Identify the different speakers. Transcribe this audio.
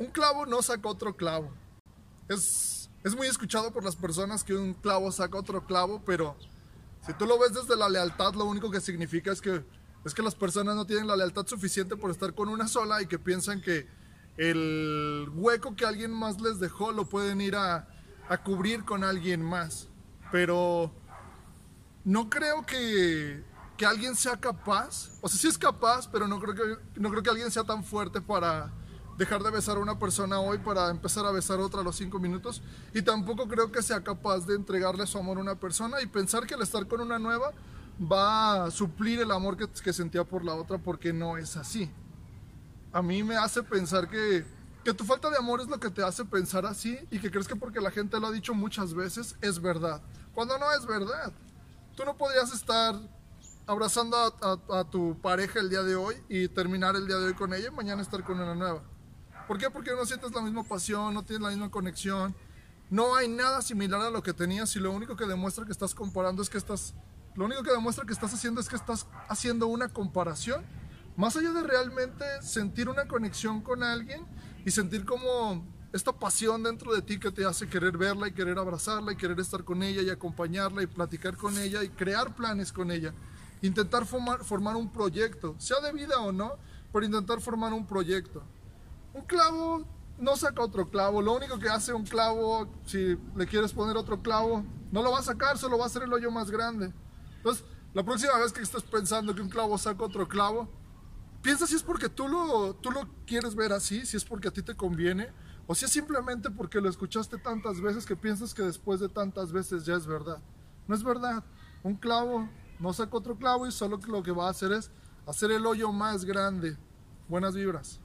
Speaker 1: Un clavo no saca otro clavo. Es, es muy escuchado por las personas que un clavo saca otro clavo, pero si tú lo ves desde la lealtad, lo único que significa es que, es que las personas no tienen la lealtad suficiente por estar con una sola y que piensan que el hueco que alguien más les dejó lo pueden ir a, a cubrir con alguien más. Pero no creo que, que alguien sea capaz, o sea, sí es capaz, pero no creo que, no creo que alguien sea tan fuerte para dejar de besar a una persona hoy para empezar a besar a otra a los cinco minutos. Y tampoco creo que sea capaz de entregarle su amor a una persona y pensar que al estar con una nueva va a suplir el amor que, sentía por la otra porque no es así. A mí me hace pensar que, que tu falta de amor es lo que te hace pensar así y que crees que porque la gente lo ha dicho muchas veces es verdad. Cuando no es verdad. Tú no podrías estar abrazando a, a, a, tu pareja el día de hoy y terminar el día de hoy con ella y mañana estar con una nueva. ¿Por qué? Porque no sientes la misma pasión, no tienes la misma conexión. No hay nada similar a lo que tenías y lo único que demuestra que estás comparando es que estás... Lo único que demuestra que estás haciendo es que estás haciendo una comparación. Más allá de realmente sentir una conexión con alguien y sentir como esta pasión dentro de ti que te hace querer verla y querer abrazarla y querer estar con ella y acompañarla y platicar con ella y crear planes con ella. Intentar formar, formar un proyecto, sea de vida o no, pero intentar formar un proyecto. Un clavo no saca otro clavo. Lo único que hace un clavo, si le quieres poner otro clavo, no lo va a sacar, solo va a hacer el hoyo más grande. Entonces, la próxima vez que estés pensando que un clavo saca otro clavo, piensa si es porque tú lo, tú lo quieres ver así, si es porque a ti te conviene, o si es simplemente porque lo escuchaste tantas veces que piensas que después de tantas veces ya es verdad. No es verdad. Un clavo no saca otro clavo y solo lo que va a hacer es hacer el hoyo más grande. Buenas vibras.